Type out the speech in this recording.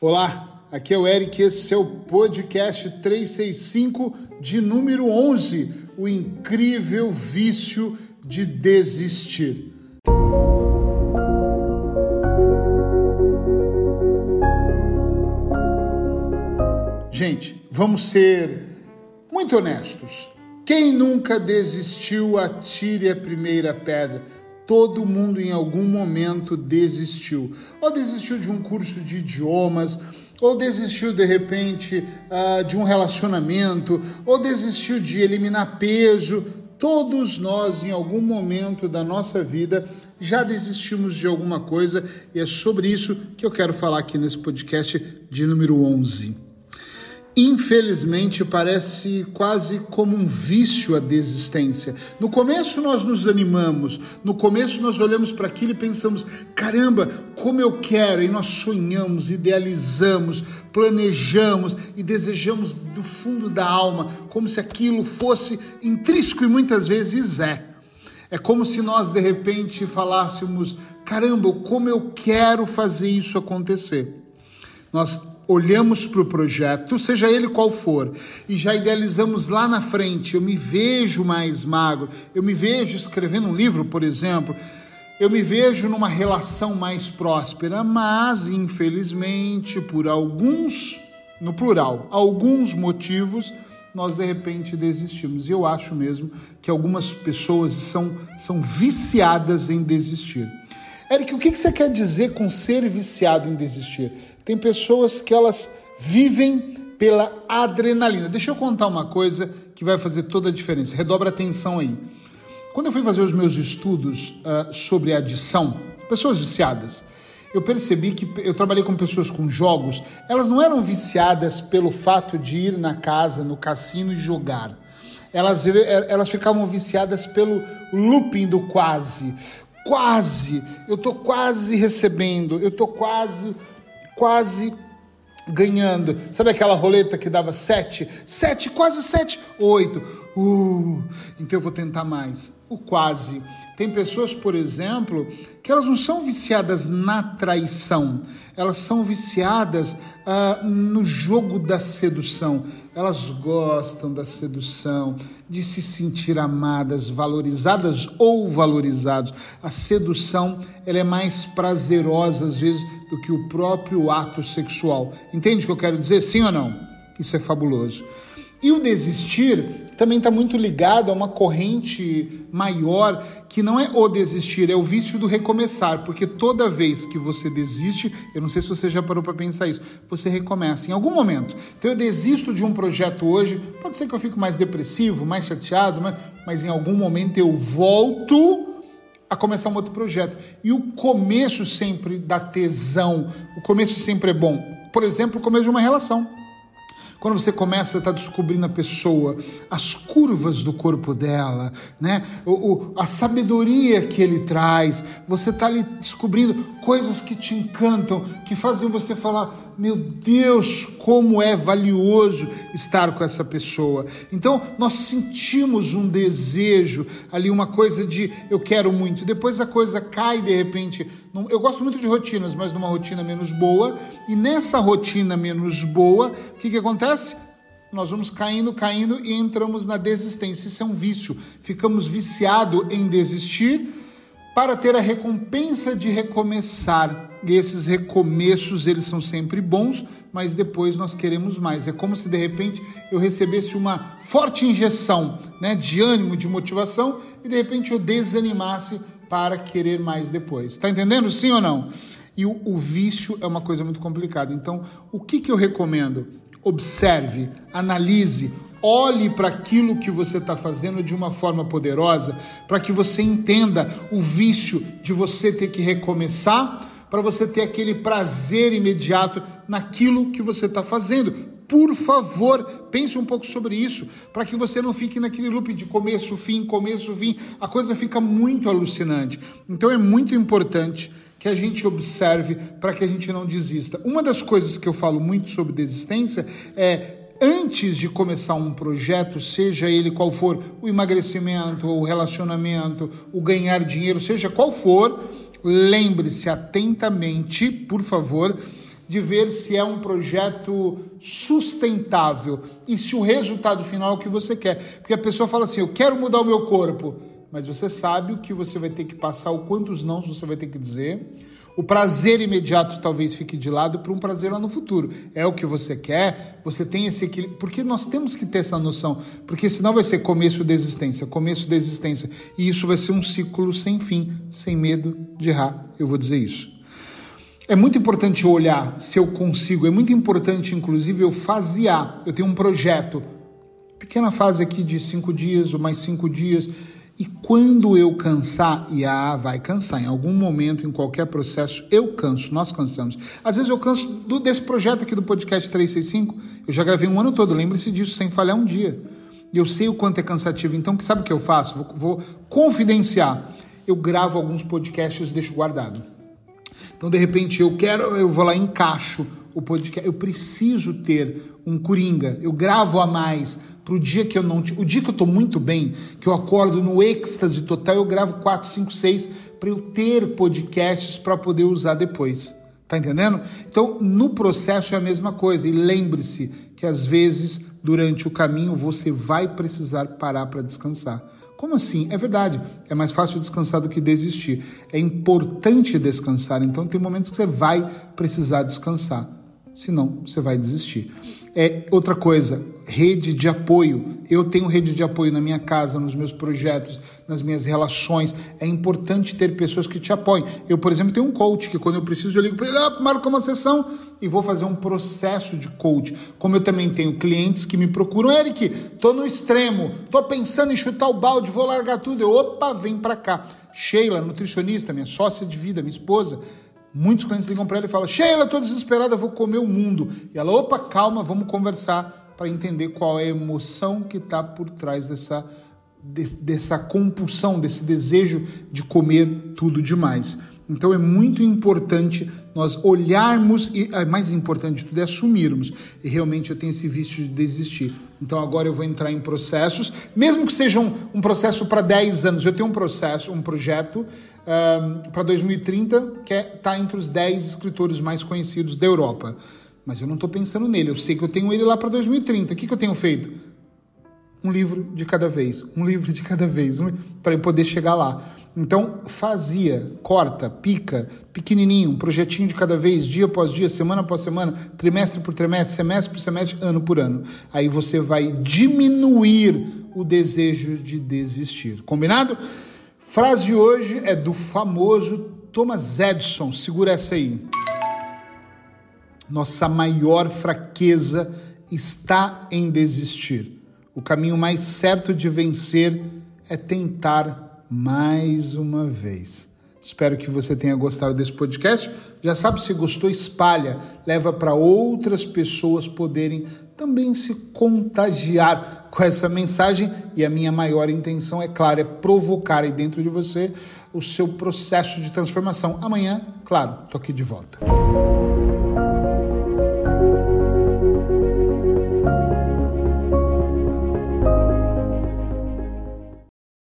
Olá, aqui é o Eric, esse é o podcast 365 de número 11, o incrível vício de desistir. Gente, vamos ser muito honestos. Quem nunca desistiu, atire a primeira pedra. Todo mundo em algum momento desistiu. Ou desistiu de um curso de idiomas, ou desistiu de repente uh, de um relacionamento, ou desistiu de eliminar peso. Todos nós, em algum momento da nossa vida, já desistimos de alguma coisa e é sobre isso que eu quero falar aqui nesse podcast de número 11. Infelizmente, parece quase como um vício a desistência. No começo, nós nos animamos, no começo, nós olhamos para aquilo e pensamos: caramba, como eu quero! E nós sonhamos, idealizamos, planejamos e desejamos do fundo da alma, como se aquilo fosse intrínseco e muitas vezes é. É como se nós de repente falássemos: caramba, como eu quero fazer isso acontecer. Nós olhamos para o projeto, seja ele qual for, e já idealizamos lá na frente. Eu me vejo mais magro, eu me vejo escrevendo um livro, por exemplo, eu me vejo numa relação mais próspera, mas infelizmente, por alguns, no plural, alguns motivos, nós de repente desistimos. E eu acho mesmo que algumas pessoas são, são viciadas em desistir. Eric, o que você quer dizer com ser viciado em desistir? Tem pessoas que elas vivem pela adrenalina. Deixa eu contar uma coisa que vai fazer toda a diferença. Redobra atenção aí. Quando eu fui fazer os meus estudos uh, sobre adição, pessoas viciadas, eu percebi que eu trabalhei com pessoas com jogos, elas não eram viciadas pelo fato de ir na casa, no cassino e jogar. Elas, elas ficavam viciadas pelo looping do quase. Quase, eu tô quase recebendo, eu tô quase quase ganhando. Sabe aquela roleta que dava sete? Sete, quase sete, oito. Uh, então eu vou tentar mais. O quase. Tem pessoas, por exemplo, que elas não são viciadas na traição, elas são viciadas uh, no jogo da sedução. Elas gostam da sedução, de se sentir amadas, valorizadas ou valorizados. A sedução ela é mais prazerosa, às vezes, do que o próprio ato sexual. Entende o que eu quero dizer? Sim ou não? Isso é fabuloso. E o desistir também está muito ligado a uma corrente maior que não é o desistir, é o vício do recomeçar, porque toda vez que você desiste, eu não sei se você já parou para pensar isso, você recomeça em algum momento. Então eu desisto de um projeto hoje, pode ser que eu fique mais depressivo, mais chateado, mas, mas em algum momento eu volto a começar um outro projeto. E o começo sempre dá tesão, o começo sempre é bom. Por exemplo, o começo de uma relação. Quando você começa a estar tá descobrindo a pessoa, as curvas do corpo dela, né? O, o, a sabedoria que ele traz, você está ali descobrindo coisas que te encantam, que fazem você falar: meu Deus, como é valioso estar com essa pessoa. Então, nós sentimos um desejo ali, uma coisa de eu quero muito. Depois a coisa cai de repente. Eu gosto muito de rotinas, mas numa rotina menos boa. E nessa rotina menos boa, o que, que acontece? Nós vamos caindo, caindo e entramos na desistência. Isso é um vício. Ficamos viciados em desistir para ter a recompensa de recomeçar. E esses recomeços, eles são sempre bons, mas depois nós queremos mais. É como se de repente eu recebesse uma forte injeção né, de ânimo, de motivação, e de repente eu desanimasse para querer mais depois. Está entendendo? Sim ou não? E o, o, vício é uma coisa muito complicada. Então, o que, que eu recomendo? Observe, analise, Olhe para aquilo que você está fazendo de uma forma poderosa, para que você entenda o vício de você ter que recomeçar, para você ter aquele prazer imediato naquilo que você está fazendo. Por favor, pense um pouco sobre isso, para que você não fique naquele loop de começo, fim, começo, fim. A coisa fica muito alucinante. Então é muito importante que a gente observe para que a gente não desista. Uma das coisas que eu falo muito sobre desistência é antes de começar um projeto, seja ele qual for, o emagrecimento, o relacionamento, o ganhar dinheiro, seja qual for, lembre-se atentamente, por favor, de ver se é um projeto sustentável e se o resultado final é o que você quer. Porque a pessoa fala assim: eu quero mudar o meu corpo, mas você sabe o que você vai ter que passar, o quantos não você vai ter que dizer. O prazer imediato talvez fique de lado para um prazer lá no futuro. É o que você quer, você tem esse equilíbrio. Porque nós temos que ter essa noção. Porque senão vai ser começo de existência, começo de existência. E isso vai ser um ciclo sem fim, sem medo de errar. Eu vou dizer isso. É muito importante olhar se eu consigo, é muito importante, inclusive, eu fasear. Eu tenho um projeto, pequena fase aqui de cinco dias ou mais cinco dias e quando eu cansar, e ah, vai cansar, em algum momento, em qualquer processo, eu canso, nós cansamos. Às vezes eu canso do, desse projeto aqui do podcast 365, eu já gravei um ano todo, lembre-se disso, sem falhar um dia. E eu sei o quanto é cansativo, então sabe o que eu faço? Vou, vou confidenciar. Eu gravo alguns podcasts e deixo guardado. Então, de repente, eu quero, eu vou lá encaixo o podcast. Eu preciso ter um coringa. Eu gravo a mais para o dia que eu não. O dia que eu estou muito bem, que eu acordo no êxtase total, eu gravo 4, 5, 6 para eu ter podcasts para poder usar depois. Tá entendendo? Então, no processo é a mesma coisa. E lembre-se que às vezes, durante o caminho, você vai precisar parar para descansar. Como assim? É verdade. É mais fácil descansar do que desistir. É importante descansar. Então, tem momentos que você vai precisar descansar. Senão, você vai desistir. É outra coisa, rede de apoio. Eu tenho rede de apoio na minha casa, nos meus projetos, nas minhas relações. É importante ter pessoas que te apoiem. Eu, por exemplo, tenho um coach que quando eu preciso eu ligo para ele, ah, marca uma sessão e vou fazer um processo de coach. Como eu também tenho clientes que me procuram, Eric, tô no extremo, tô pensando em chutar o balde, vou largar tudo. Eu, opa, vem para cá. Sheila, nutricionista, minha sócia de vida, minha esposa, Muitos clientes ligam para ela e falam: Sheila, estou desesperada, vou comer o mundo. E ela, opa, calma, vamos conversar para entender qual é a emoção que está por trás dessa, de, dessa compulsão, desse desejo de comer tudo demais. Então é muito importante nós olharmos e é mais importante de tudo é assumirmos. E realmente eu tenho esse vício de desistir. Então agora eu vou entrar em processos, mesmo que seja um, um processo para 10 anos. Eu tenho um processo, um projeto um, para 2030 que está é, tá entre os 10 escritores mais conhecidos da Europa. Mas eu não estou pensando nele, eu sei que eu tenho ele lá para 2030. O que, que eu tenho feito? Um livro de cada vez, um livro de cada vez, um, para eu poder chegar lá. Então, fazia, corta, pica, pequenininho, um projetinho de cada vez, dia após dia, semana após semana, trimestre por trimestre, semestre por semestre, ano por ano. Aí você vai diminuir o desejo de desistir. Combinado? Frase de hoje é do famoso Thomas Edison. Segura essa aí. Nossa maior fraqueza está em desistir. O caminho mais certo de vencer é tentar mais uma vez. Espero que você tenha gostado desse podcast. Já sabe, se gostou, espalha, leva para outras pessoas poderem também se contagiar com essa mensagem. E a minha maior intenção, é claro, é provocar aí dentro de você o seu processo de transformação. Amanhã, claro, tô aqui de volta.